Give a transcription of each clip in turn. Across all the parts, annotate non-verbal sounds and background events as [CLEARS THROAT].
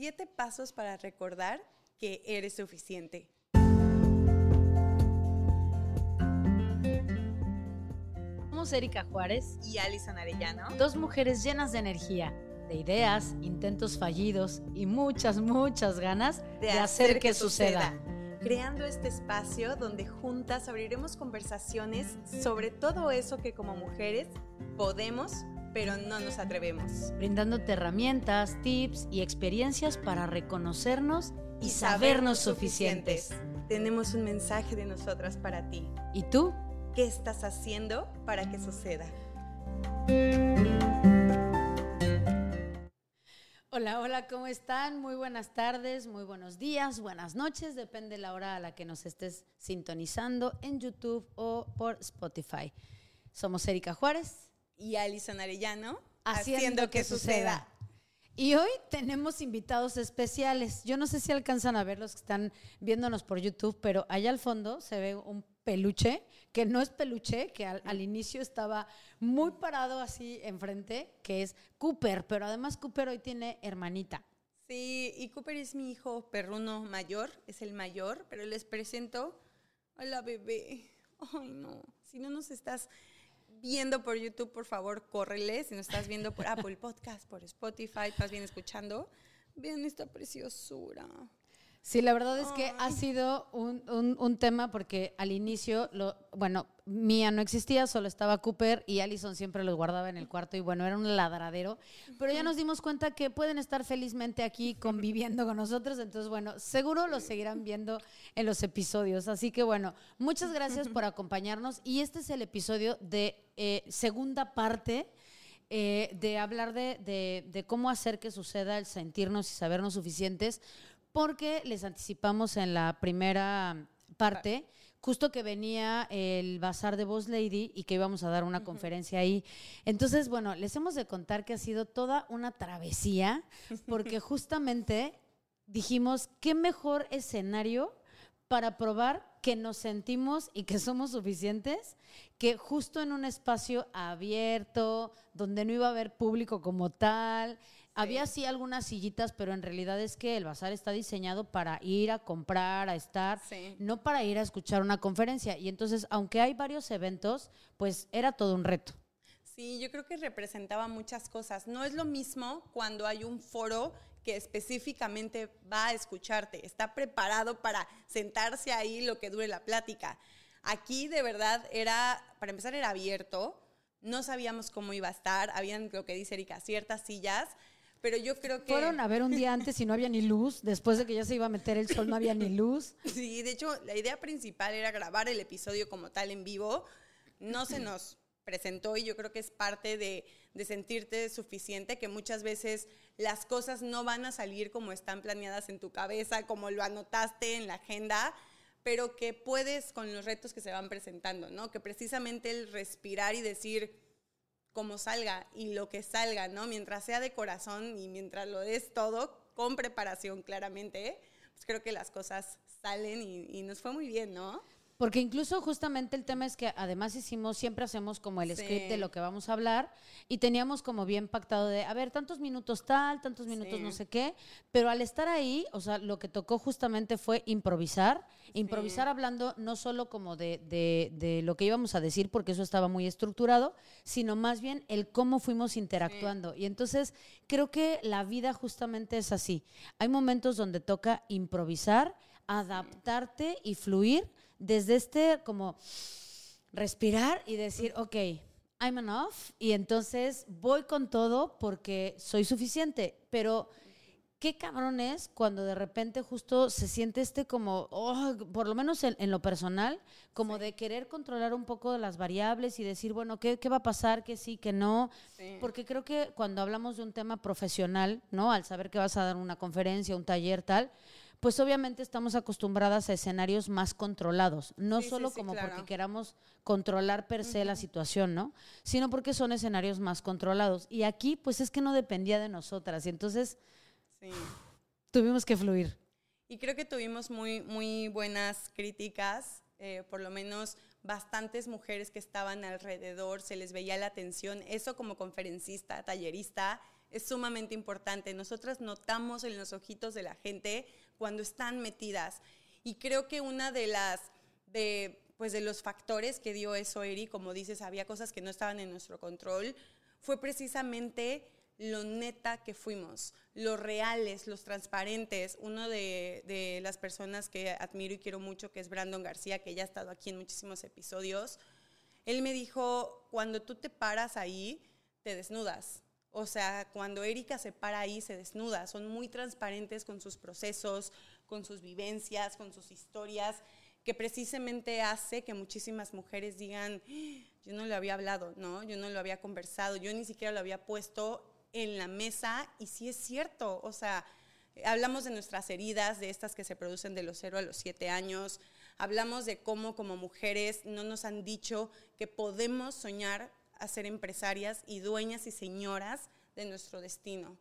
Siete pasos para recordar que eres suficiente. Somos Erika Juárez y Alison Arellano. Dos mujeres llenas de energía, de ideas, intentos fallidos y muchas, muchas ganas de, hacer, que, suceda. Creando este espacio donde juntas abriremos conversaciones sobre todo eso que como mujeres podemos pero no nos atrevemos. Brindándote herramientas, tips y experiencias para reconocernos y, sabernos suficientes. Tenemos un mensaje de nosotras para ti. ¿Y tú? ¿Qué estás haciendo para que suceda? Hola, hola, ¿cómo están? Muy buenas tardes, muy buenos días, buenas noches, depende de la hora a la que nos estés sintonizando en YouTube o por Spotify. Somos Erika Juárez y Alison Arellano haciendo, que, suceda. Y hoy tenemos invitados especiales. Yo no sé si alcanzan a ver los que están viéndonos por YouTube, pero allá al fondo se ve un peluche, que no es peluche, que al, inicio estaba muy parado así enfrente, que es Cooper, pero además Cooper hoy tiene hermanita. Sí, y Cooper es mi hijo perruno mayor, es el mayor, pero les presento a la bebé. Ay, no, si no nos estás viendo por YouTube, por favor, córrele. Si nos estás viendo por Apple Podcast, por Spotify, estás bien escuchando, vean esta preciosura. Sí, la verdad es que ha sido un, un, tema porque al inicio, lo, bueno, Mía no existía, solo estaba Cooper y Allison siempre los guardaba en el cuarto y bueno, era un ladradero. Pero ya nos dimos cuenta que pueden estar felizmente aquí conviviendo con nosotros, entonces bueno, seguro los seguirán viendo en los episodios. Así que bueno, muchas gracias por [LAUGHS] acompañarnos y este es el episodio de eh, segunda parte. Eh, de hablar de, de, de, cómo hacer que suceda el sentirnos y sabernos suficientes, porque les anticipamos en la primera parte, justo que venía el bazar de Boss Lady y que íbamos a dar una conferencia ahí. Entonces, bueno, les hemos de contar que ha sido toda una travesía, porque [LAUGHS] justamente dijimos, ¿qué mejor escenario para probar que nos sentimos y que somos suficientes, que justo en un espacio abierto, donde no iba a haber público como tal, había sí algunas sillitas, pero en realidad es que el bazar está diseñado para ir a comprar, a estar, no para ir a escuchar una conferencia. Y entonces, aunque hay varios eventos, pues era todo un reto. Sí, yo creo que representaba muchas cosas. No es lo mismo cuando hay un foro que específicamente va a escucharte, está preparado para sentarse ahí lo que dure la plática. Aquí de verdad era, para empezar era abierto, no sabíamos cómo iba a estar, habían lo que dice Erika, ciertas sillas, pero yo creo que... Fueron a ver un día antes y no había ni luz, después de que ya se iba a meter el sol no había ni luz. [LAUGHS] Sí, de hecho la idea principal era grabar el episodio como tal en vivo, no se nos presentó y yo creo que es parte de, de, sentirte suficiente, que muchas veces las cosas no van a salir como están planeadas en tu cabeza, como lo anotaste en la agenda, pero que puedes con los retos que se van presentando, ¿no? Que precisamente el respirar y decir, como salga y lo que salga, ¿no? Mientras sea de corazón y mientras lo des todo, con preparación claramente, pues creo que las cosas salen y, y nos fue muy bien, ¿no? Porque incluso justamente el tema es que además hicimos, siempre hacemos como el script de lo que vamos a hablar y teníamos como bien pactado de, a ver, tantos minutos tal, tantos minutos no sé qué, pero al estar ahí, o sea, lo que tocó justamente fue improvisar, improvisar hablando no solo como de, de, de, lo que íbamos a decir, porque eso estaba muy estructurado, sino más bien el cómo fuimos interactuando. Y entonces creo que la vida justamente es así. Hay momentos donde toca improvisar, adaptarte y fluir desde este como respirar y decir, ok, I'm enough y entonces voy con todo porque soy suficiente, pero qué cabrón es cuando de repente justo se siente este como, oh, por lo menos en, lo personal, como de querer controlar un poco de las variables y decir, bueno, ¿qué, qué va a pasar? ¿Qué sí, qué no? Porque creo que cuando hablamos de un tema profesional, ¿no? Al saber que vas a dar una conferencia, un taller, tal, pues obviamente estamos acostumbradas a escenarios más controlados, no solo como porque queramos controlar per se la situación, ¿no? Sino porque son escenarios más controlados. Y aquí, pues es que no dependía de nosotras, y entonces tuvimos que fluir. Y creo que tuvimos muy, muy buenas críticas, eh, por lo menos bastantes mujeres que estaban alrededor, se les veía la atención. Eso como conferencista, tallerista, es sumamente importante. Nosotras notamos en los ojitos de la gente cuando están metidas. Y creo que una de las, de, pues de los factores que dio eso, Eri, como dices, había cosas que no estaban en nuestro control, fue precisamente lo neta que fuimos, los reales, los transparentes. Uno de, de, las personas que admiro y quiero mucho, que es Brandon García, que ya ha estado aquí en muchísimos episodios, él me dijo, cuando tú te paras ahí, te desnudas. O sea, cuando Erika se para ahí, se desnuda. Son muy transparentes con sus procesos, con sus vivencias, con sus historias, que precisamente hace que muchísimas mujeres digan, yo no lo había hablado, ¿no? Yo no lo había conversado, yo ni siquiera lo había puesto en la mesa y sí es cierto, o sea, hablamos de nuestras heridas, de estas que se producen de los 0 a los 7 años, hablamos de cómo como mujeres no nos han dicho que podemos soñar a ser empresarias y dueñas y señoras de nuestro destino.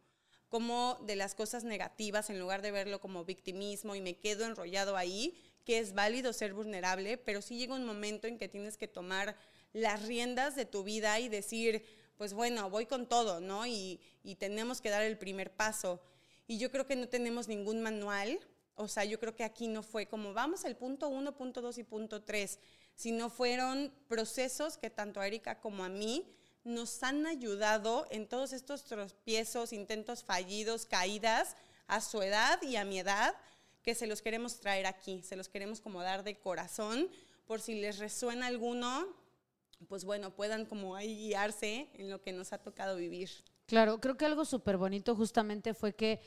Como de las cosas negativas, en lugar de verlo como victimismo y me quedo enrollado ahí, que es válido ser vulnerable, pero sí llega un momento en que tienes que tomar las riendas de tu vida y decir, pues bueno, voy con todo, ¿no? Y, y tenemos que dar el primer paso. Y yo creo que no tenemos ningún manual o sea, yo creo que aquí no fue como vamos al punto uno, punto dos y punto tres, sino fueron procesos que tanto a Erika como a mí nos han ayudado en todos estos tropiezos, intentos fallidos, caídas a su edad y a mi edad, que se los queremos traer aquí, se los queremos como dar de corazón, por si les resuena alguno, pues bueno, puedan como ahí guiarse en lo que nos ha tocado vivir. Claro, creo que algo súper bonito justamente fue que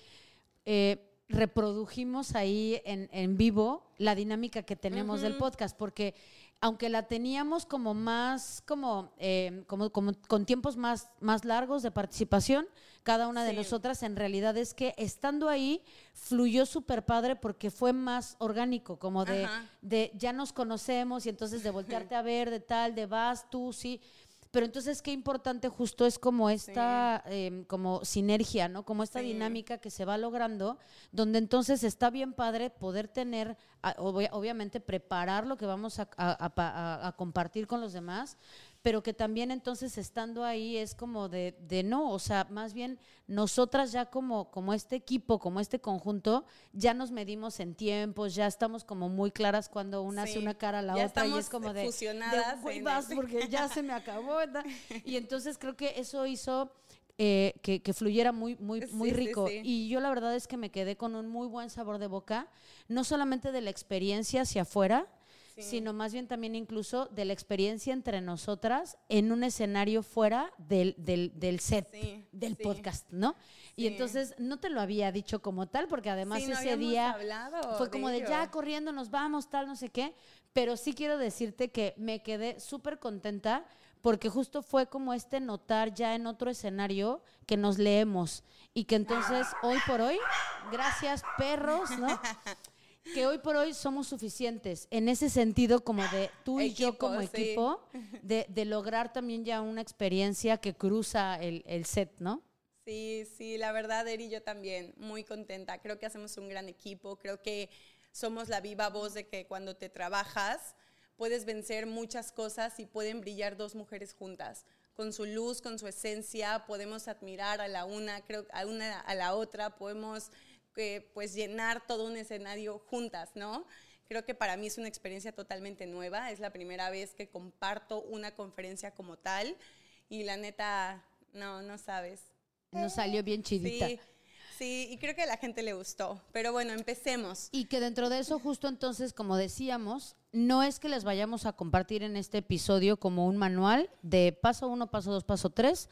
eh, reprodujimos ahí en, en, vivo la dinámica que tenemos del podcast, porque aunque la teníamos como más, como, eh, como, como, con tiempos más, más largos de participación, cada una de nosotras, en realidad es que estando ahí fluyó súper padre porque fue más orgánico, como de, de ya nos conocemos y entonces de [LAUGHS] voltearte a ver, de tal, de vas, tú, sí. Pero entonces qué importante justo es como esta em, como sinergia, ¿no? Como esta dinámica que se va logrando, donde entonces está bien padre poder tener, obviamente preparar lo que vamos a compartir con los demás, pero que también entonces estando ahí es como de, de, no, o sea, más bien nosotras ya como, como este equipo, como este conjunto, ya nos medimos en tiempos, ya estamos como muy claras cuando una hace una cara a la otra y es como de, fusionadas de vas porque ya se me acabó, ¿verdad? [LAUGHS] Y entonces creo que eso hizo eh, que, que, fluyera muy, muy, muy rico. y yo la verdad es que me quedé con un muy buen sabor de boca, no solamente de la experiencia hacia afuera, sino más bien también incluso de la experiencia entre nosotras en un escenario fuera del, del, set, del podcast, ¿no? Y entonces no te lo había dicho como tal, porque además ese día fue como de, ya corriendo, nos vamos, tal, no sé qué, pero sí quiero decirte que me quedé súper contenta porque justo fue como este notar ya en otro escenario que nos leemos y que entonces hoy por hoy, gracias perros, ¿no? [LAUGHS] que hoy por hoy somos suficientes en ese sentido como de tú y yo como equipo, de, de, lograr también ya una experiencia que cruza el, el, set, ¿no? Sí, sí, la verdad, Eri, yo también, muy contenta. Creo que hacemos un gran equipo, creo que somos la viva voz de que cuando te trabajas puedes vencer muchas cosas y pueden brillar dos mujeres juntas. Con su luz, con su esencia, podemos admirar a la una, creo, a una a la otra, podemos que pues llenar todo un escenario juntas, ¿no? Creo que para mí es una experiencia totalmente nueva, es la primera vez que comparto una conferencia como tal y la neta, no, no sabes. Nos salió bien chidita. Sí. Sí, y creo que a la gente le gustó. Pero bueno, empecemos. Y que dentro de eso, justo entonces, como decíamos, no es que les vayamos a compartir en este episodio como un manual de paso uno, paso dos, paso tres,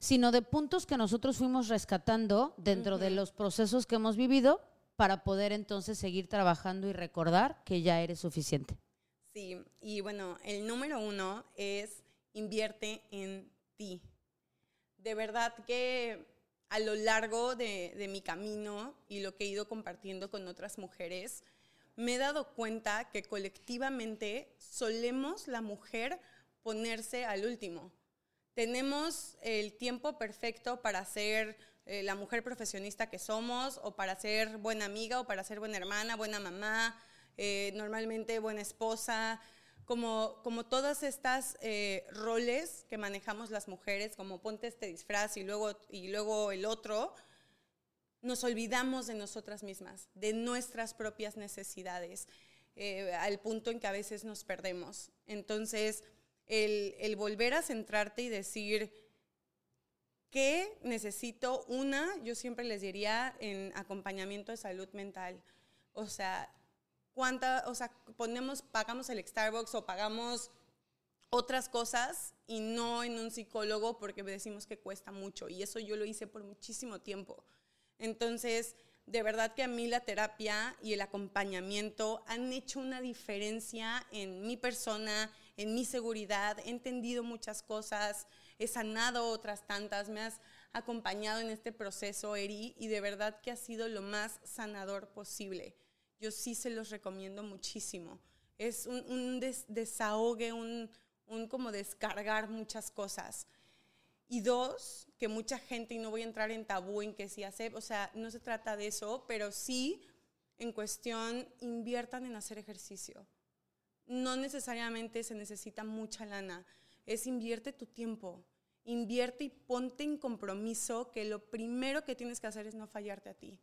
sino de puntos que nosotros fuimos rescatando dentro de los procesos que hemos vivido para poder entonces seguir trabajando y recordar que ya eres suficiente. Sí, y bueno, el número uno es invierte en ti. De verdad que a lo largo de, mi camino y lo que he ido compartiendo con otras mujeres, me he dado cuenta que colectivamente solemos la mujer ponerse al último. Tenemos el tiempo perfecto para ser eh, la mujer profesionista que somos, o para ser buena amiga, o para ser buena hermana, buena mamá, eh, normalmente buena esposa, como, como todas estas eh, roles que manejamos las mujeres, como ponte este disfraz y luego, y luego el otro, nos olvidamos de nosotras mismas, de nuestras propias necesidades, eh, al punto en que a veces nos perdemos. Entonces, el, el volver a centrarte y decir, ¿qué necesito? Una, yo siempre les diría en acompañamiento de salud mental. O sea, cuánta, o sea, ponemos, pagamos el Starbucks o pagamos otras cosas y no en un psicólogo porque decimos que cuesta mucho. Y eso yo lo hice por muchísimo tiempo. Entonces, de verdad que a mí la terapia y el acompañamiento han hecho una diferencia en mi persona, en mi seguridad. He entendido muchas cosas, he sanado otras tantas, me has acompañado en este proceso, Eri, y de verdad que ha sido lo más sanador posible yo sí se los recomiendo muchísimo. Es un, desahogue, un, como descargar muchas cosas. Y dos, que mucha gente, y no voy a entrar en tabú en que si hace, o sea, no se trata de eso, pero sí en cuestión, inviertan en hacer ejercicio. No necesariamente se necesita mucha lana, es invierte tu tiempo, invierte y ponte en compromiso que lo primero que tienes que hacer es no fallarte a ti.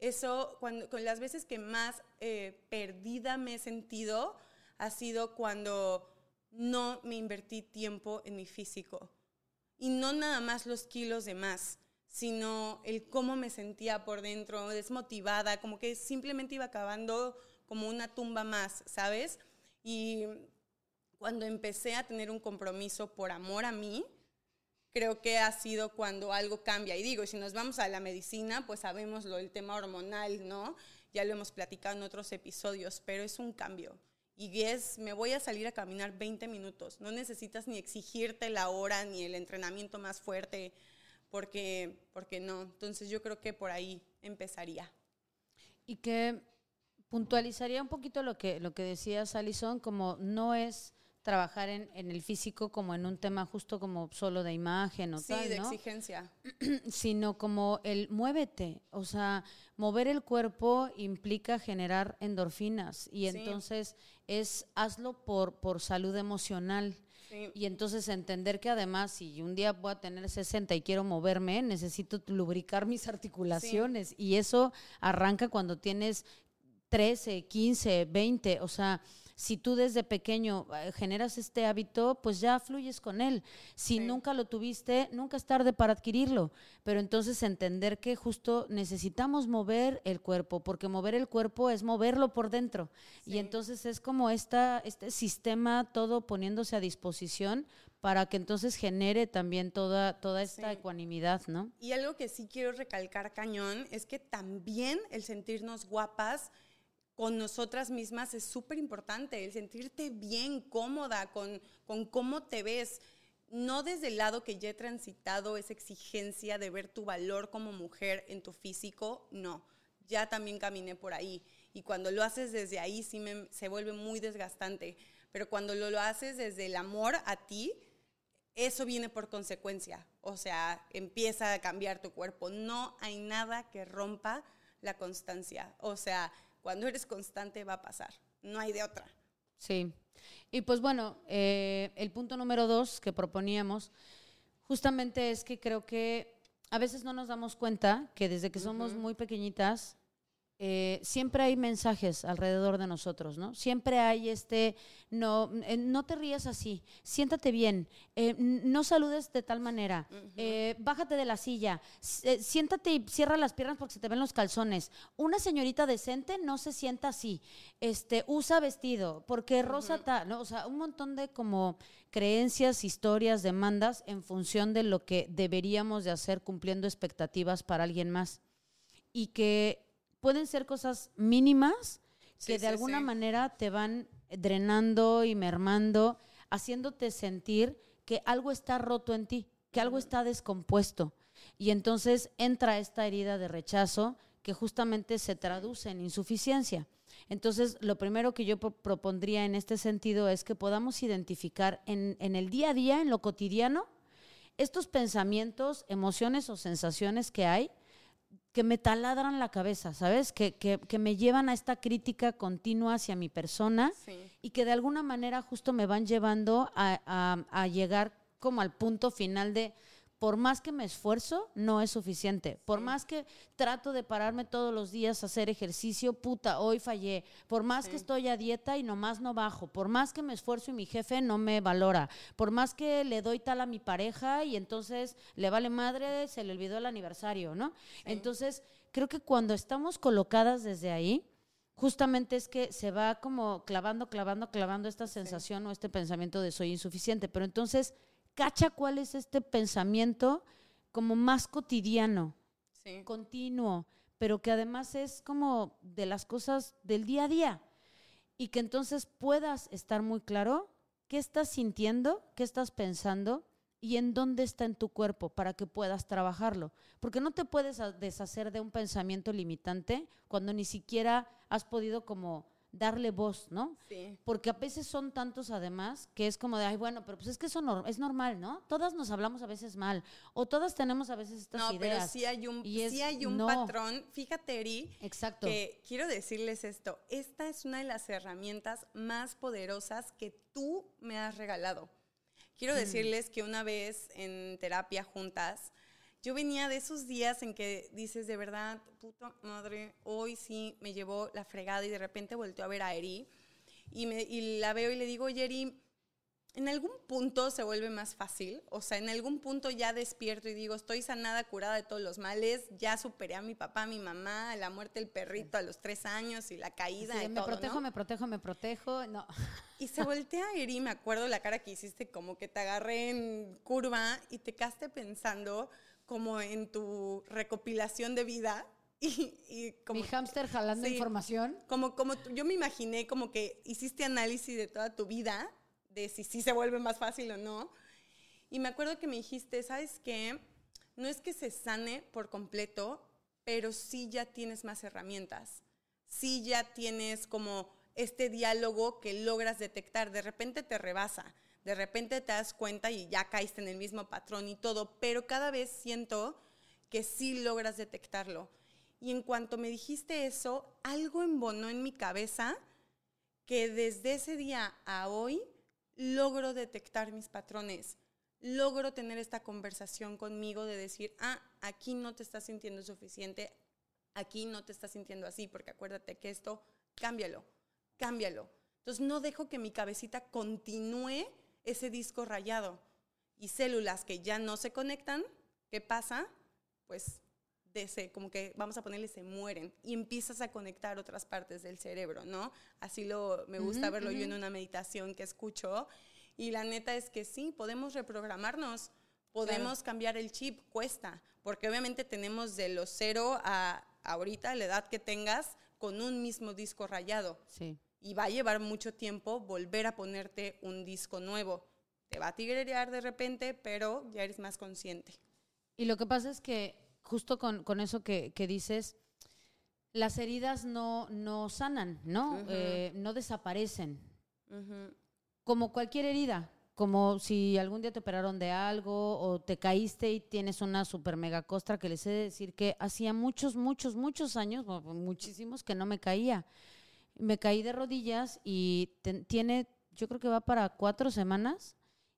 Eso, cuando, con las veces que más eh, perdida me he sentido, ha sido cuando no me invertí tiempo en mi físico. Y no nada más los kilos de más, sino el cómo me sentía por dentro, desmotivada, como que simplemente iba acabando como una tumba más, ¿sabes? Y cuando empecé a tener un compromiso por amor a mí, creo que ha sido cuando algo cambia. Y digo, si nos vamos a la medicina, pues sabemos lo del tema hormonal, ¿no? Ya lo hemos platicado en otros episodios, pero es un cambio. Y es, me voy a salir a caminar 20 minutos. No necesitas ni exigirte la hora ni el entrenamiento más fuerte, porque, porque no. Entonces yo creo que por ahí empezaría. Y que puntualizaría un poquito lo que, lo que decías, Alison, como no es trabajar en, en, el físico como en un tema justo como solo de imagen o tal, de exigencia. [CLEARS THROAT] Sino como el muévete, o sea, mover el cuerpo implica generar endorfinas y entonces es hazlo por, por salud emocional. Y entonces entender que además, si un día voy a tener 60 y quiero moverme, necesito lubricar mis articulaciones. Y eso arranca cuando tienes 13, 15, 20, o sea, si tú desde pequeño eh, generas este hábito, pues ya fluyes con él. Si nunca lo tuviste, nunca es tarde para adquirirlo. Pero entonces entender que justo necesitamos mover el cuerpo, porque mover el cuerpo es moverlo por dentro. Y entonces es como esta, este sistema todo poniéndose a disposición para que entonces genere también toda, toda esta ecuanimidad, ¿no? Y algo que sí quiero recalcar cañón es que también el sentirnos guapas con nosotras mismas es súper importante, el sentirte bien, cómoda con, con cómo te ves. No desde el lado que ya he transitado esa exigencia de ver tu valor como mujer en tu físico, no. Ya también caminé por ahí. Y cuando lo haces desde ahí sí se vuelve muy desgastante. Pero cuando lo, lo haces desde el amor a ti, eso viene por consecuencia. O sea, empieza a cambiar tu cuerpo. No hay nada que rompa la constancia. O sea, cuando eres constante va a pasar, no hay de otra. Sí. Y pues bueno, eh, el punto número dos que proponíamos justamente es que creo que a veces no nos damos cuenta que desde que somos muy pequeñitas eh, siempre hay mensajes alrededor de nosotros, ¿no? Siempre hay este, no, eh, no te rías así, siéntate bien, eh, no saludes de tal manera, bájate de la silla, siéntate y cierra las piernas porque se te ven los calzones. Una señorita decente no se sienta así, este, usa vestido, porque rosa tal, ¿no? O sea, un montón de como creencias, historias, demandas en función de lo que deberíamos de hacer cumpliendo expectativas para alguien más. Y que pueden ser cosas mínimas que de alguna manera te van drenando y mermando, haciéndote sentir que algo está roto en ti, que algo está descompuesto. Y entonces entra esta herida de rechazo que justamente se traduce en insuficiencia. Entonces, lo primero que yo propondría en este sentido es que podamos identificar en, en el día a día, en lo cotidiano, estos pensamientos, emociones o sensaciones que hay que me taladran la cabeza, ¿sabes? Que, que, me llevan a esta crítica continua hacia mi persona y que de alguna manera justo me van llevando a, a llegar como al punto final de por más que me esfuerzo, no es suficiente. Por más que trato de pararme todos los días a hacer ejercicio, puta, hoy fallé. Por más que estoy a dieta y nomás no bajo. Por más que me esfuerzo y mi jefe no me valora. Por más que le doy tal a mi pareja y entonces le vale madre, se le olvidó el aniversario, ¿no? Entonces, creo que cuando estamos colocadas desde ahí, justamente es que se va como clavando, clavando, clavando esta sensación o este pensamiento de soy insuficiente. Pero entonces cacha cuál es este pensamiento como más cotidiano, continuo, pero que además es como de las cosas del día a día. Y que entonces puedas estar muy claro qué estás sintiendo, qué estás pensando y en dónde está en tu cuerpo para que puedas trabajarlo. Porque no te puedes deshacer de un pensamiento limitante cuando ni siquiera has podido como darle voz, ¿no? Sí. Porque a veces son tantos además que es como de, ay, bueno, pero pues es que eso es normal, ¿no? Todas nos hablamos a veces mal o todas tenemos a veces estas ideas. No, pero sí hay un, sí hay un patrón. Fíjate, Eri, Exacto. que quiero decirles esto, esta es una de las herramientas más poderosas que tú me has regalado. Quiero mm. decirles que una vez en terapia juntas, yo venía de esos días en que dices, de verdad, puta madre, hoy sí me llevó la fregada y de repente volteó a ver a Eri y, me, y la veo y le digo, oye, Eri, en algún punto se vuelve más fácil, o sea, en algún punto ya despierto y digo, estoy sanada, curada de todos los males, ya superé a mi papá, a mi mamá, la muerte del perrito a los tres años y la caída sí, me protejo, me protejo, me protejo, no. Y se voltea a Eri, me acuerdo la cara que hiciste, como que te agarré en curva y te quedaste pensando como en tu recopilación de vida. [LAUGHS] Y, como, Mi hámster jalando información. Como, como yo me imaginé como que hiciste análisis de toda tu vida, de si sí se vuelve más fácil o no. Y me acuerdo que me dijiste, ¿sabes qué? No es que se sane por completo, pero sí ya tienes más herramientas. Sí ya tienes como este diálogo que logras detectar. De repente te rebasa de repente te das cuenta y ya caíste en el mismo patrón y todo, pero cada vez siento que sí logras detectarlo. Y en cuanto me dijiste eso, algo embonó en mi cabeza que desde ese día a hoy logro detectar mis patrones, logro tener esta conversación conmigo de decir, ah, aquí no te estás sintiendo suficiente, aquí no te estás sintiendo así, porque acuérdate que esto, cámbialo, cámbialo. Entonces no dejo que mi cabecita continúe ese disco rayado y células que ya no se conectan, ¿qué pasa? Pues de como que vamos a ponerle se mueren y empiezas a conectar otras partes del cerebro, ¿no? Así lo me gusta verlo yo en una meditación que escucho y la neta es que sí, podemos reprogramarnos, podemos cambiar el chip, cuesta, porque obviamente tenemos de los cero a ahorita, la edad que tengas, con un mismo disco rayado. Sí y va a llevar mucho tiempo volver a ponerte un disco nuevo. Te va a tigrerear de repente, pero ya eres más consciente. Y lo que pasa es que justo con, eso que, dices, las heridas no, no sanan, ¿no? Eh, no desaparecen. Como cualquier herida, como si algún día te operaron de algo o te caíste y tienes una super mega costra que les he de decir que hacía muchos, muchos, muchos años, muchísimos que no me caía me caí de rodillas y tiene, yo creo que va para cuatro semanas.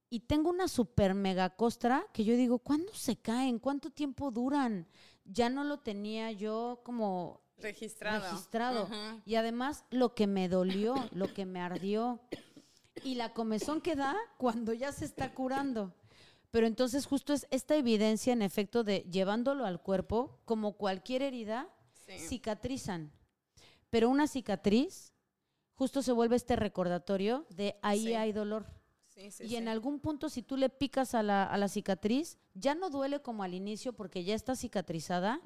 Y tengo una super mega costra que yo digo, ¿cuándo se caen? ¿Cuánto tiempo duran? Ya no lo tenía yo como registrado. registrado. Y además lo que me dolió, lo que me ardió y la comezón que da cuando ya se está curando. Pero entonces justo es esta evidencia en efecto de llevándolo al cuerpo, como cualquier herida, cicatrizan. Pero una cicatriz justo se vuelve este recordatorio de ahí hay dolor. y en algún punto, si tú le picas a la, a la, cicatriz, ya no duele como al inicio porque ya está cicatrizada,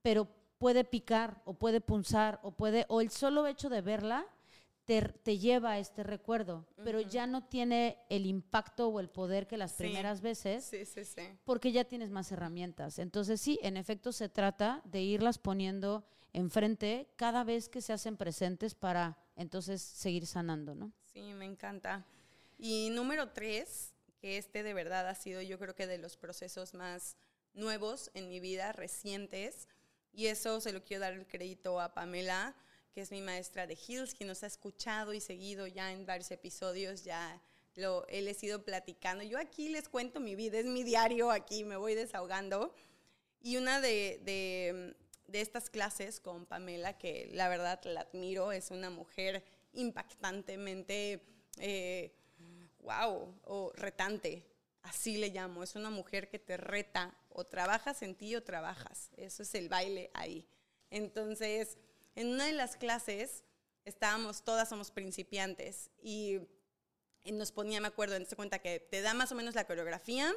pero puede picar o puede punzar o puede, o el solo hecho de verla te, te lleva a este recuerdo, pero ya no tiene el impacto o el poder que las primeras veces, porque ya tienes más herramientas. Entonces sí, en efecto se trata de irlas poniendo enfrente cada vez que se hacen presentes para entonces seguir sanando, ¿no? Sí, me encanta. Y número tres, que este de verdad ha sido yo creo que de los procesos más nuevos en mi vida, recientes, Y eso se lo quiero dar el crédito a Pamela, que es mi maestra de Hills, que nos ha escuchado y seguido ya en varios episodios, ya lo él he sido platicando. Yo aquí les cuento mi vida, es mi diario aquí, me voy desahogando. Y una de, de, de estas clases con Pamela, que la verdad la admiro, es una mujer impactantemente, eh, wow, o retante, así le llamo, es una mujer que te reta, o trabajas en ti o trabajas, eso es el baile ahí. Entonces, en una de las clases estábamos, todas somos principiantes y, nos ponía, me acuerdo, en cuenta que te da más o menos la coreografía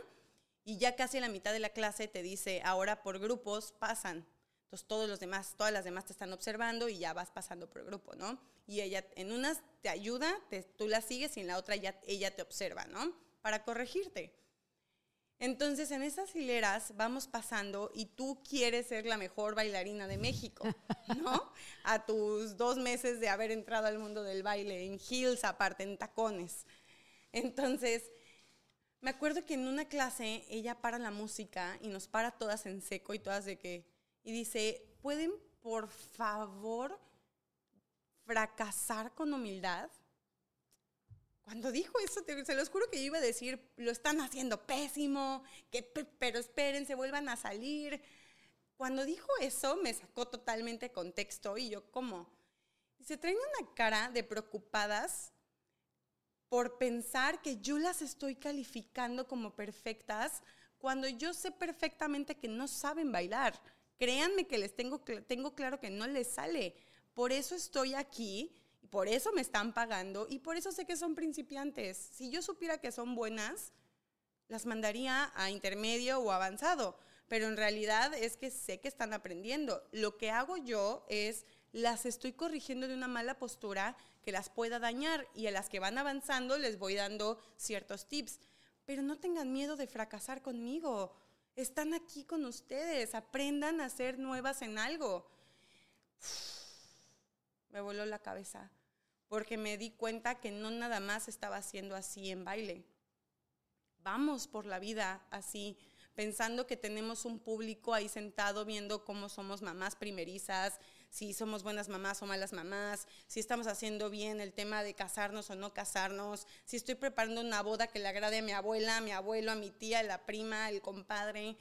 y ya casi la mitad de la clase te dice, ahora por grupos pasan. Entonces todos los demás, todas las demás te están observando y ya vas pasando por grupo, ¿no? Y ella en unas te ayuda, tú la sigues y en la otra ya, ella te observa, ¿no? Para corregirte. Entonces, en esas hileras vamos pasando y tú quieres ser la mejor bailarina de México, [LAUGHS] ¿no? A tus dos meses de haber entrado al mundo del baile, en heels aparte, en tacones. Entonces, me acuerdo que en una clase ella para la música y nos para todas en seco y todas de que, y dice, ¿pueden por favor fracasar con humildad? Cuando dijo eso, se los juro que yo iba a decir, lo están haciendo pésimo, que, pero esperen, se vuelvan a salir. Cuando dijo eso, me sacó totalmente contexto y yo como, se traen una cara de preocupadas por pensar que yo las estoy calificando como perfectas cuando yo sé perfectamente que no saben bailar. Créanme que les tengo, tengo claro que no les sale. Por eso estoy aquí por eso me están pagando y por eso sé que son principiantes. Si yo supiera que son buenas, las mandaría a intermedio o avanzado, pero en realidad es que sé que están aprendiendo. Lo que hago yo es las estoy corrigiendo de una mala postura que las pueda dañar y a las que van avanzando les voy dando ciertos tips. Pero no tengan miedo de fracasar conmigo. Están aquí con ustedes, aprendan a ser nuevas en algo me voló la cabeza, porque me di cuenta que no nada más estaba haciendo así en baile. Vamos por la vida así, pensando que tenemos un público ahí sentado viendo cómo somos mamás primerizas, si somos buenas mamás o malas mamás, si estamos haciendo bien el tema de casarnos o no casarnos, si estoy preparando una boda que le agrade a mi abuela, a mi abuelo, a mi tía, a la prima, al compadre.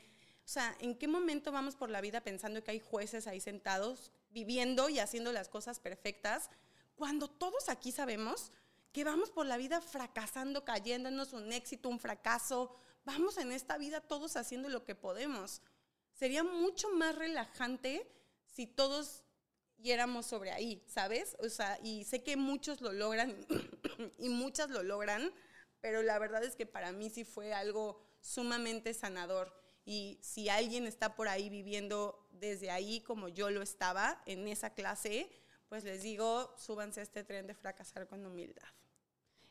O sea, ¿en qué momento vamos por la vida pensando que hay jueces ahí sentados viviendo y haciendo las cosas perfectas, cuando todos aquí sabemos que vamos por la vida fracasando, cayéndonos, un éxito, un fracaso, vamos en esta vida todos haciendo lo que podemos. Sería mucho más relajante si todos yéramos sobre ahí, ¿sabes? O sea, y sé que muchos lo logran [COUGHS] y muchas lo logran, pero la verdad es que para mí sí fue algo sumamente sanador. Y si alguien está por ahí viviendo desde ahí como yo lo estaba en esa clase, pues les digo, súbanse a este tren de fracasar con humildad.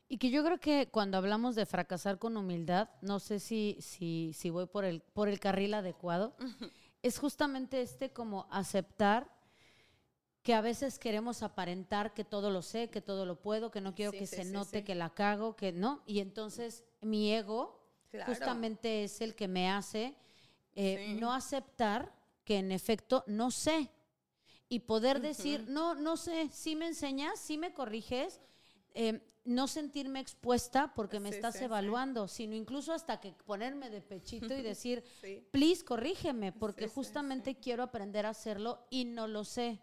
Y que yo creo que cuando hablamos de fracasar con humildad, no sé si, si, si voy por el, por el carril adecuado, es justamente este como aceptar que a veces queremos aparentar que todo lo sé, que todo lo puedo, que no quiero que se note que la cago, que no. Y entonces mi ego justamente es el que me hace eh, no aceptar que en efecto no sé. Y poder decir, no, no sé, si me enseñas, si me corriges, em, no sentirme expuesta porque me estás evaluando, sino incluso hasta que ponerme de pechito y [LAUGHS] decir, please, corrígeme, porque justamente quiero aprender a hacerlo y no lo sé.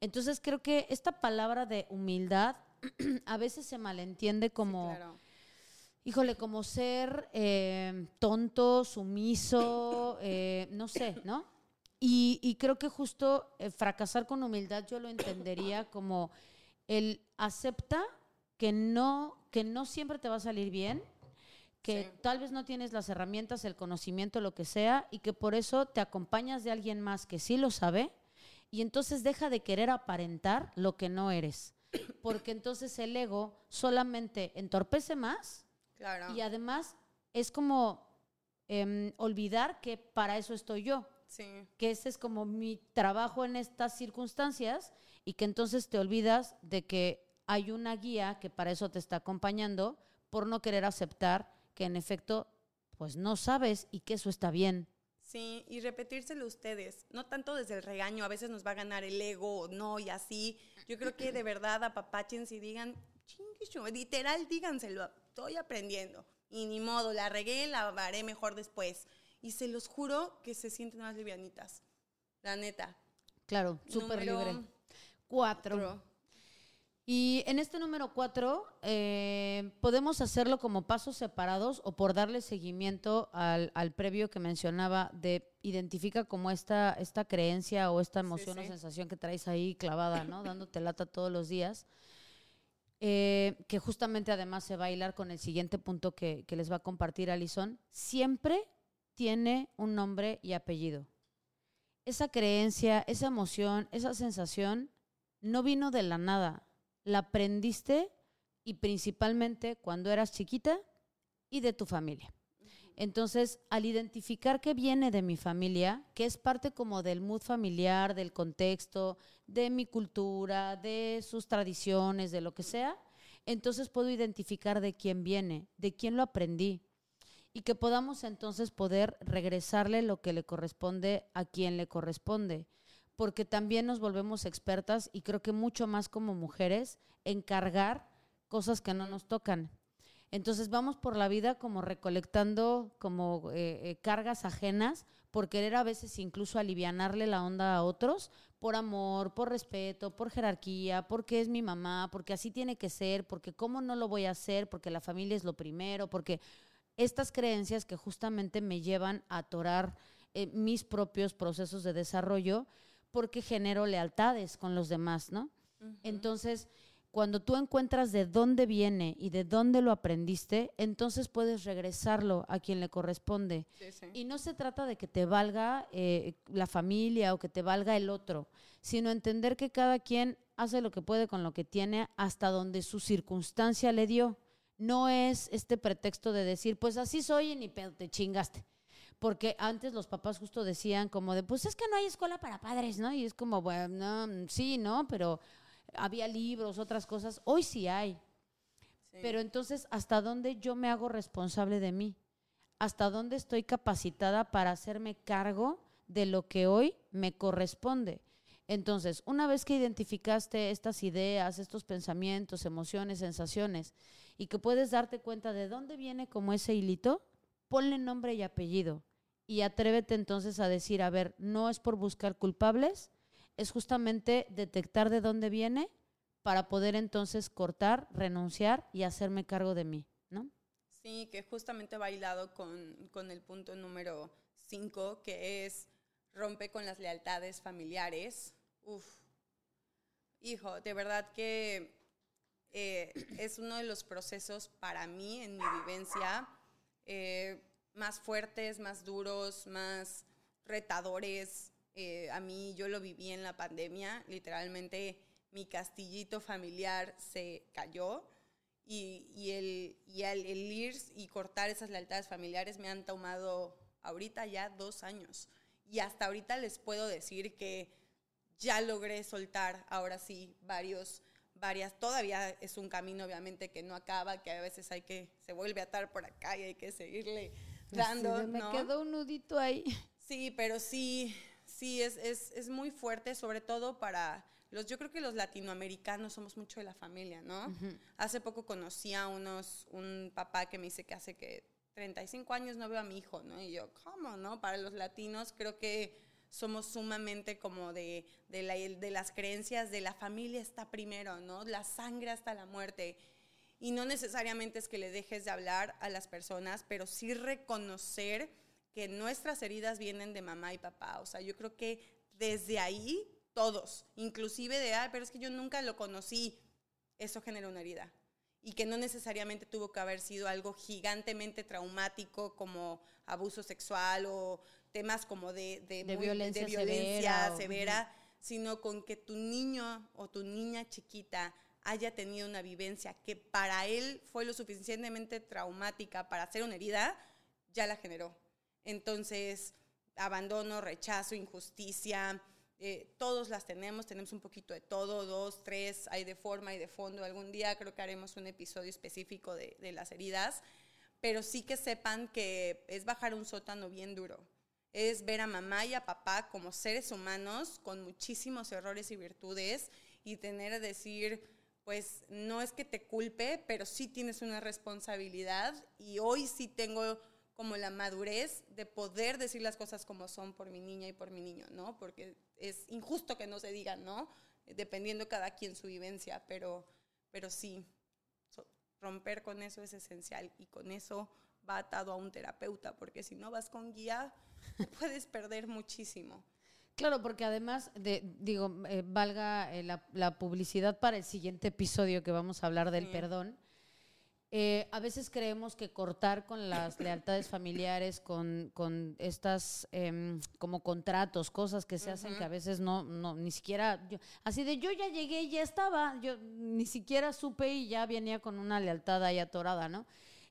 Entonces creo que esta palabra de humildad [CLEARS THROAT] a veces se malentiende como híjole, como ser eh, tonto, sumiso, eh, no sé, ¿no? Y, creo que justo eh, fracasar con humildad yo lo entendería como el acepta que no, que no siempre te va a salir bien, que tal vez no tienes las herramientas, el conocimiento, lo que sea, y que por eso te acompañas de alguien más que sí lo sabe, y entonces deja de querer aparentar lo que no eres, porque entonces el ego solamente entorpece más y además es como em, olvidar que para eso estoy yo. Que ese es como mi trabajo en estas circunstancias y que entonces te olvidas de que hay una guía que para eso te está acompañando por no querer aceptar que en efecto pues no sabes y que eso está bien. Sí, y repetírselo ustedes, no tanto desde el regaño, a veces nos va a ganar el ego no y así. Yo creo que de verdad apapachen si digan, chingue, literal díganselo, estoy aprendiendo y ni modo, la regué, la haré mejor después. Y se los juro que se sienten más livianitas, la neta. Claro, súper libre. Cuatro. Y en este número cuatro, eh, podemos hacerlo como pasos separados o por darle seguimiento al, previo que mencionaba de identifica como esta, esta creencia o esta emoción o sensación que traes ahí clavada, ¿no? [COUGHS] Dándote lata todos los días. Eh, que justamente además se va a hilar con el siguiente punto que, que les va a compartir Alison. Siempre tiene un nombre y apellido. Esa creencia, esa emoción, esa sensación no vino de la nada la aprendiste y principalmente cuando eras chiquita y de tu familia. Entonces, al identificar que viene de mi familia, que es parte como del mood familiar, del contexto, de mi cultura, de sus tradiciones, de lo que sea, entonces puedo identificar de quién viene, de quién lo aprendí. Y que podamos entonces poder regresarle lo que le corresponde a quien le corresponde porque también nos volvemos expertas y creo que mucho más como mujeres en cargar cosas que no nos tocan. Entonces vamos por la vida como recolectando como eh, eh, cargas ajenas por querer a veces incluso alivianarle la onda a otros por amor, por respeto, por jerarquía, porque es mi mamá, porque así tiene que ser, porque cómo no lo voy a hacer, porque la familia es lo primero, porque estas creencias que justamente me llevan a atorar eh, mis propios procesos de desarrollo porque genero lealtades con los demás, ¿no? Entonces, cuando tú encuentras de dónde viene y de dónde lo aprendiste, entonces puedes regresarlo a quien le corresponde. Y no se trata de que te valga eh, la familia o que te valga el otro, sino entender que cada quien hace lo que puede con lo que tiene hasta donde su circunstancia le dio. No es este pretexto de decir, pues así soy y ni pedo, te chingaste porque antes los papás justo decían como de, pues es que no hay escuela para padres, ¿no? Y es como, bueno, sí, ¿no? Pero había libros, otras cosas, hoy sí hay. Pero entonces, ¿hasta dónde yo me hago responsable de mí? ¿Hasta dónde estoy capacitada para hacerme cargo de lo que hoy me corresponde? Entonces, una vez que identificaste estas ideas, estos pensamientos, emociones, sensaciones, y que puedes darte cuenta de dónde viene como ese hilito, ponle nombre y apellido y atrévete entonces a decir, a ver, no es por buscar culpables, es justamente detectar de dónde viene para poder entonces cortar, renunciar y hacerme cargo de mí, ¿no? Sí, que justamente bailado con, con el punto número 5, que es rompe con las lealtades familiares. Uf, hijo, de verdad que eh, es uno de los procesos para mí en mi vivencia eh, más fuertes, más duros, más retadores. Eh, a mí yo lo viví en la pandemia, literalmente mi castillito familiar se cayó y, y, el, y el, ir y cortar esas lealtades familiares me han tomado ahorita ya dos años. Y hasta ahorita les puedo decir que ya logré soltar ahora sí varios varias, todavía es un camino obviamente que no acaba, que a veces hay que, se vuelve a atar por acá y hay que seguirle dando. me quedó un nudito ahí. Sí, pero sí, sí, es, es, es, muy fuerte, sobre todo para los, yo creo que los latinoamericanos somos mucho de la familia, ¿no? Hace poco conocí a unos, un papá que me dice que hace que 35 años no veo a mi hijo, ¿no? Y yo, ¿cómo, no? Para los latinos creo que somos sumamente como de, de, las creencias de la familia está primero, ¿no? La sangre hasta la muerte. Y no necesariamente es que le dejes de hablar a las personas, pero sí reconocer que nuestras heridas vienen de mamá y papá. O sea, yo creo que desde ahí todos, inclusive de, ah, pero es que yo nunca lo conocí, eso genera una herida. Y que no necesariamente tuvo que haber sido algo gigantemente traumático como abuso sexual o temas como de, de, violencia, severa, sino con que tu niño o tu niña chiquita haya tenido una vivencia que para él fue lo suficientemente traumática para hacer una herida, ya la generó. Entonces, abandono, rechazo, injusticia, eh, todos las tenemos, tenemos un poquito de todo, dos, tres, hay de forma y de fondo. Algún día creo que haremos un episodio específico de, de las heridas, pero sí que sepan que es bajar un sótano bien duro es ver a mamá y a papá como seres humanos con muchísimos errores y virtudes y tener a decir, pues no es que te culpe, pero sí tienes una responsabilidad y hoy sí tengo como la madurez de poder decir las cosas como son por mi niña y por mi niño, ¿no? Porque es injusto que no se digan, ¿no? Dependiendo cada quien su vivencia, pero, pero sí, romper con eso es esencial y con eso va atado a un terapeuta, porque si no vas con guía, [LAUGHS] puedes perder muchísimo. Claro, porque además, de, digo, eh, valga eh, la, publicidad para el siguiente episodio que vamos a hablar del perdón. Eh, a veces creemos que cortar con las [COUGHS] lealtades familiares, con, con estas em, como contratos, cosas que se hacen que a veces no, no ni siquiera, así de yo ya llegué y ya estaba, yo ni siquiera supe y ya venía con una lealtad ahí atorada, ¿no?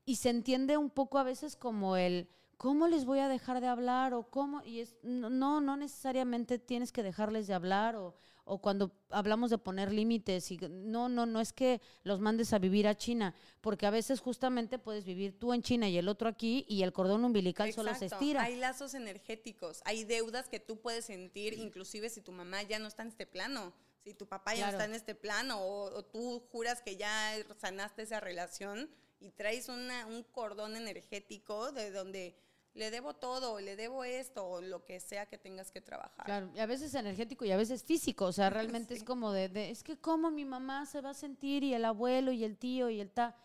Y se entiende un poco a veces como el, ¿cómo les voy a dejar de hablar? O cómo, y es, no, no necesariamente tienes que dejarles de hablar o o cuando hablamos de poner límites y no, no, no es que los mandes a vivir a China, porque a veces justamente puedes vivir tú en China y el otro aquí y el cordón umbilical solo se estira. Hay lazos energéticos, hay deudas que tú puedes sentir, inclusive si tu mamá ya no está en este plano, si tu papá ya no está en este plano o, tú juras que ya sanaste esa relación y traes una, un cordón energético de donde le debo todo, le debo esto, o lo que sea que tengas que trabajar. Claro, y a veces energético y a veces físico, o sea, [LAUGHS] realmente es como de, es que cómo mi mamá se va a sentir y el abuelo y el tío y el ta.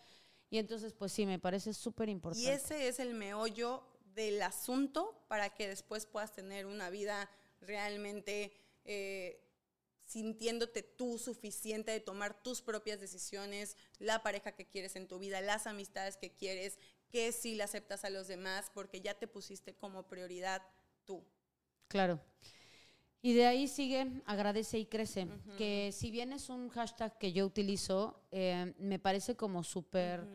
Y entonces, pues sí, me parece súper importante. Y ese es el meollo del asunto para que después puedas tener una vida realmente eh, sintiéndote tú suficiente de tomar tus propias decisiones, la pareja que quieres en tu vida, las amistades que quieres, que si le aceptas a los demás porque ya te pusiste como prioridad tú. Claro. Y de ahí sigue agradece y crece, que si bien es un hashtag que yo utilizo, eh, me parece como súper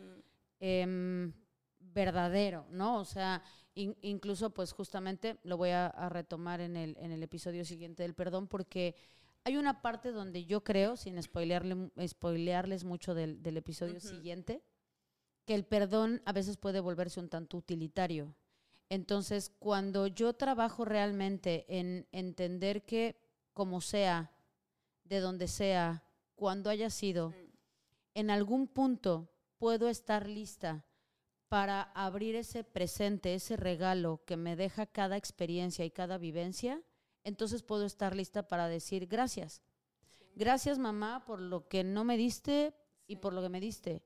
em, verdadero, ¿no? O sea, incluso pues justamente lo voy a, retomar en el, en el episodio siguiente del perdón, porque hay una parte donde yo creo, sin spoilearle, spoilearles mucho del, del episodio siguiente, que el perdón a veces puede volverse un tanto utilitario. Entonces, cuando yo trabajo realmente en entender que como sea, de donde sea, cuando haya sido, en algún punto puedo estar lista para abrir ese presente, ese regalo que me deja cada experiencia y cada vivencia, entonces puedo estar lista para decir gracias. Gracias mamá por lo que no me diste y por lo que me diste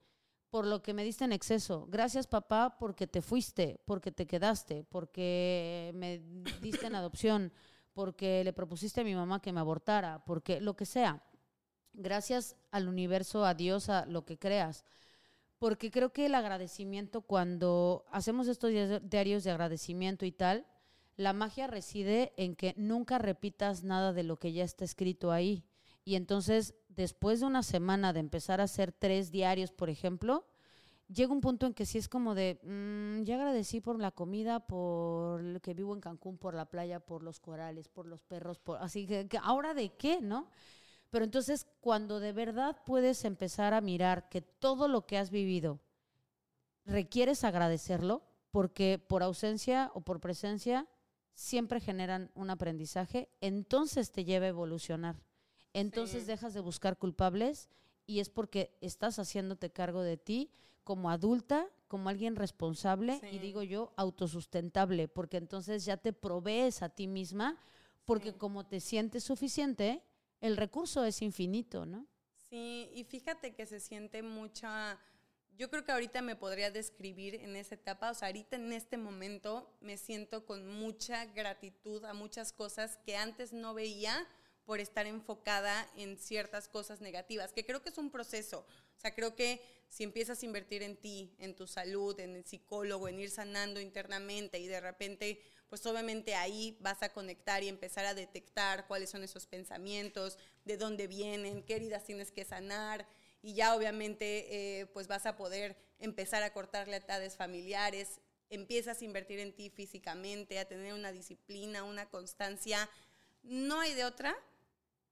por lo que me diste en exceso. Gracias papá porque te fuiste, porque te quedaste, porque me diste en adopción, porque le propusiste a mi mamá que me abortara, porque lo que sea. Gracias al universo, a Dios, a lo que creas. Porque creo que el agradecimiento, cuando hacemos estos diarios de agradecimiento y tal, la magia reside en que nunca repitas nada de lo que ya está escrito ahí. Y entonces, después de una semana de empezar a hacer tres diarios, por ejemplo, llega un punto en que sí es como de, mm, ya agradecí por la comida, por que vivo en Cancún, por la playa, por los corales, por los perros, por, así que, ahora de qué, ¿no? Pero entonces cuando de verdad puedes empezar a mirar que todo lo que has vivido requieres agradecerlo, porque por ausencia o por presencia siempre generan un aprendizaje, entonces te lleva a evolucionar. Entonces dejas de buscar culpables y es porque estás haciéndote cargo de ti como adulta, como alguien responsable y digo yo autosustentable, porque entonces ya te provees a ti misma, porque como te sientes suficiente, el recurso es infinito, ¿no? Sí, y fíjate que se siente mucha, yo creo que ahorita me podría describir en esa etapa, o sea, ahorita en este momento me siento con mucha gratitud a muchas cosas que antes no veía por estar enfocada en ciertas cosas negativas, que creo que es un proceso. O sea, creo que si empiezas a invertir en ti, en tu salud, en el psicólogo, en ir sanando internamente y de repente, pues obviamente ahí vas a conectar y empezar a detectar cuáles son esos pensamientos, de dónde vienen, qué heridas tienes que sanar y ya obviamente eh, pues vas a poder empezar a cortar lealtades familiares, empiezas a invertir en ti físicamente, a tener una disciplina, una constancia. No hay de otra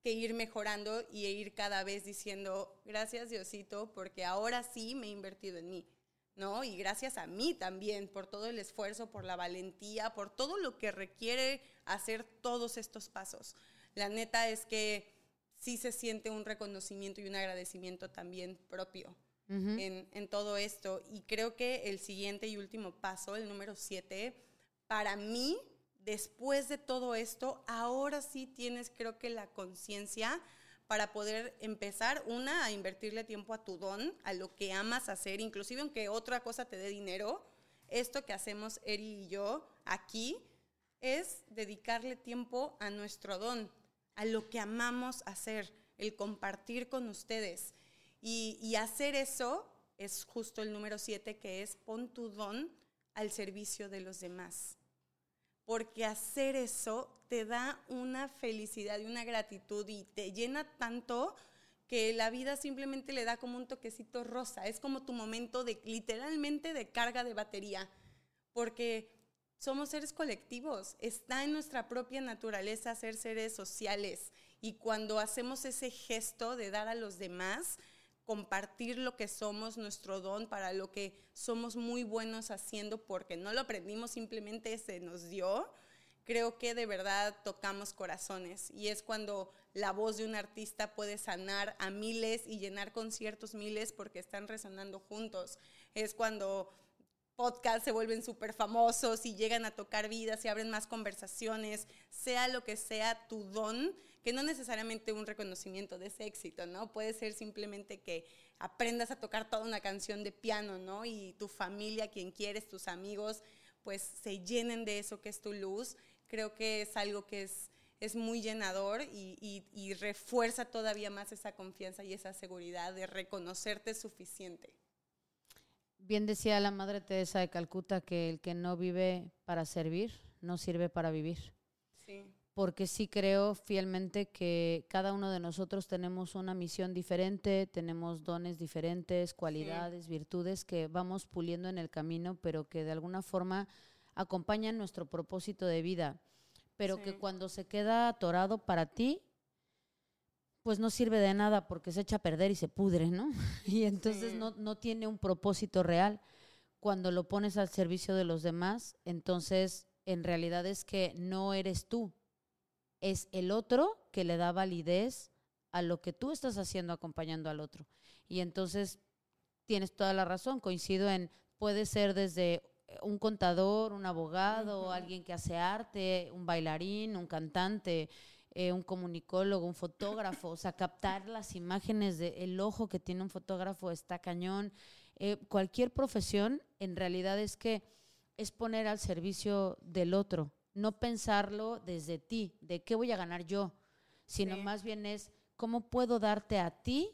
que ir mejorando y ir cada vez diciendo, gracias Diosito, porque ahora sí me he invertido en mí. ¿no? Y gracias a mí también por todo el esfuerzo, por la valentía, por todo lo que requiere hacer todos estos pasos. La neta es que sí se siente un reconocimiento y un agradecimiento también propio en, en, todo esto. Y creo que el siguiente y último paso, el número siete, para mí, después de todo esto, ahora sí tienes, creo que la conciencia para poder empezar, una, a invertirle tiempo a tu don, a lo que amas hacer, inclusive aunque otra cosa te dé dinero, esto que hacemos Eri y yo aquí es dedicarle tiempo a nuestro don, a lo que amamos hacer, el compartir con ustedes. Y, hacer eso es justo el número siete, que es pon tu don al servicio de los demás. Porque hacer eso te da una felicidad y una gratitud y te llena tanto que la vida simplemente le da como un toquecito rosa. Es como tu momento de literalmente de carga de batería. Porque somos seres colectivos. Está en nuestra propia naturaleza ser seres sociales. Y cuando hacemos ese gesto de dar a los demás, compartir lo que somos, nuestro don, para lo que somos muy buenos haciendo, porque no lo aprendimos, simplemente se nos dio, creo que de verdad tocamos corazones y es cuando la voz de un artista puede sanar a miles y llenar conciertos miles porque están resonando juntos. Es cuando podcasts se vuelven súper famosos y llegan a tocar vidas y abren más conversaciones, sea lo que sea tu don, que no necesariamente un reconocimiento de ese éxito, ¿no? Puede ser simplemente que aprendas a tocar toda una canción de piano, ¿no? Y tu familia, quien quieres, tus amigos, pues se llenen de eso que es tu luz creo que es algo que es, es muy llenador y, y, refuerza todavía más esa confianza y esa seguridad de reconocerte suficiente. Bien decía la Madre Teresa de Calcuta que el que no vive para servir, no sirve para vivir. Sí. Porque sí creo fielmente que cada uno de nosotros tenemos una misión diferente, tenemos dones diferentes, cualidades, virtudes que vamos puliendo en el camino, pero que de alguna forma acompañan nuestro propósito de vida, pero que cuando se queda atorado para ti, pues no sirve de nada porque se echa a perder y se pudre, ¿no? [LAUGHS] Y entonces no, no tiene un propósito real. Cuando lo pones al servicio de los demás, entonces en realidad es que no eres tú, es el otro que le da validez a lo que tú estás haciendo acompañando al otro. Y entonces tienes toda la razón, coincido en, puede ser desde un contador, un abogado, alguien que hace arte, un bailarín, un cantante, eh, un comunicólogo, un fotógrafo, o sea, captar las imágenes del ojo que tiene un fotógrafo está cañón. Eh, cualquier profesión en realidad es que es poner al servicio del otro, no pensarlo desde ti, de qué voy a ganar yo, sino más bien es cómo puedo darte a ti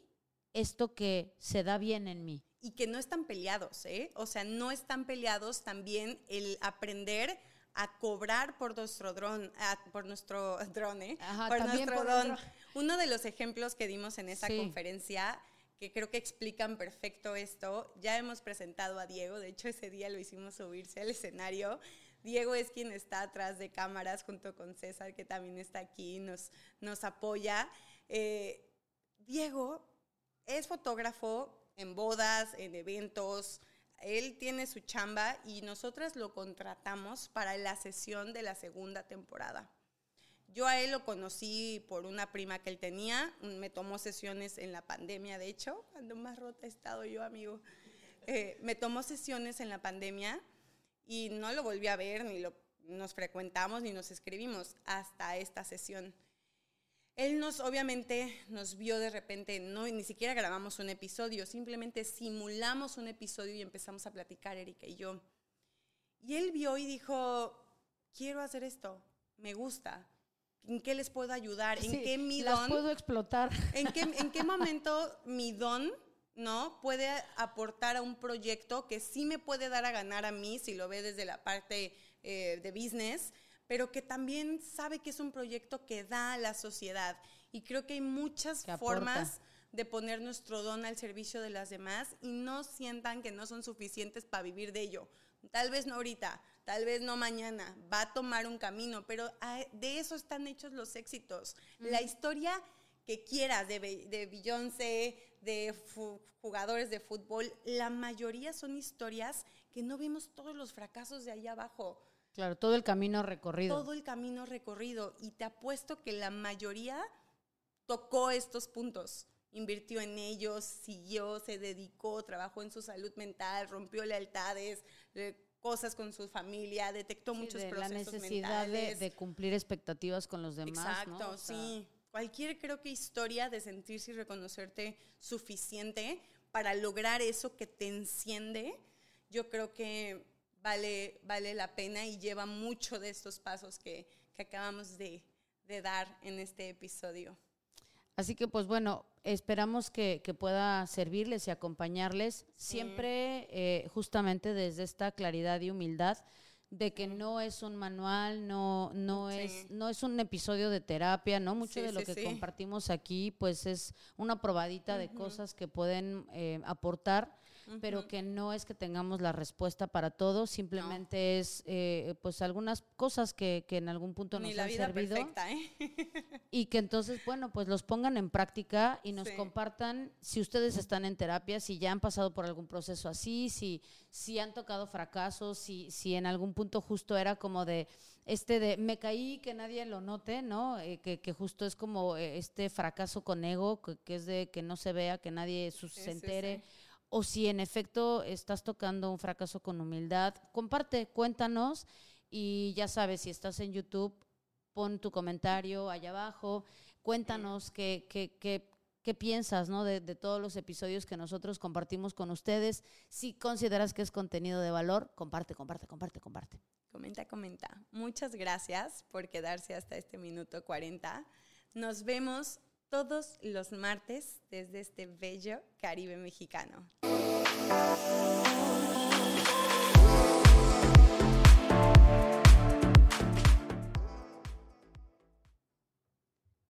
esto que se da bien en mí y que no están peleados, ¿eh? O sea, no están peleados también el aprender a cobrar por nuestro dron, por nuestro [LAUGHS] drone, por nuestro dron. Uno de los ejemplos que dimos en esa conferencia que creo que explican perfecto esto. Ya hemos presentado a Diego, de hecho ese día lo hicimos subirse al escenario. Diego es quien está atrás de cámaras junto con César, que también está aquí, nos, nos apoya. Eh, Diego es fotógrafo, en bodas, en eventos. Él tiene su chamba y nosotras lo contratamos para la sesión de la segunda temporada. Yo a él lo conocí por una prima que él tenía, me tomó sesiones en la pandemia, de hecho, cuando más rota he estado yo, amigo. Eh, me tomó sesiones en la pandemia y no lo volví a ver, ni lo, nos frecuentamos, ni nos escribimos hasta esta sesión. Él nos, obviamente, nos vio de repente, no, ni siquiera grabamos un episodio, simplemente simulamos un episodio y empezamos a platicar, Erika y yo. Y él vio y dijo, quiero hacer esto, me gusta. ¿En qué les puedo ayudar? ¿En qué mi don... puedo explotar. ¿En qué, ¿En qué momento mi don ¿no? Puede aportar a un proyecto que sí me puede dar a ganar a mí, si lo ve desde la parte eh, de business, pero que también sabe que es un proyecto que da a la sociedad. Y creo que hay muchas formas de poner nuestro don al servicio de las demás y no sientan que no son suficientes para vivir de ello. Tal vez no ahorita, tal vez no mañana, va a tomar un camino, pero de eso están hechos los éxitos. La historia que quieras de, de Beyoncé, de jugadores de fútbol, la mayoría son historias que no vemos todos los fracasos de allá abajo. Claro, todo el camino recorrido. Todo el camino recorrido. Y te apuesto que la mayoría tocó estos puntos. Invirtió en ellos, siguió, se dedicó, trabajó en su salud mental, rompió lealtades, cosas con su familia, detectó muchos de procesos La necesidad de, cumplir expectativas con los demás. Exacto, sí. Cualquier creo que historia de sentirse y reconocerte suficiente para lograr eso que te enciende, yo creo que vale, vale la pena y lleva mucho de estos pasos que, acabamos de, de dar en este episodio. Así que pues bueno, esperamos que, pueda servirles y acompañarles siempre eh, justamente desde esta claridad y humildad de que no es un manual, no, no, es, no es un episodio de terapia, ¿no? Mucho de lo que compartimos aquí, pues es una probadita de cosas que pueden eh, aportar pero que no es que tengamos la respuesta para todo, simplemente es eh, pues algunas cosas que, que, en algún punto nos han servido. Perfecta, ¿eh? [LAUGHS] y que entonces, bueno, pues los pongan en práctica y nos compartan si ustedes están en terapia, si ya han pasado por algún proceso así, si, si han tocado fracasos, si, si en algún punto justo era como de este de me caí, que nadie lo note, ¿no? Eh, que, que, justo es como eh, este fracaso con ego, que, es de que no se vea, que nadie se entere o si en efecto estás tocando un fracaso con humildad, comparte, cuéntanos y ya sabes, si estás en YouTube, pon tu comentario allá abajo, cuéntanos qué, qué, qué, qué piensas ¿no? de, de, todos los episodios que nosotros compartimos con ustedes. Si consideras que es contenido de valor, comparte, comparte, comparte, comparte. Comenta, comenta. Muchas gracias por quedarse hasta este minuto 40. Nos vemos todos los martes desde este bello Caribe mexicano. Thank you.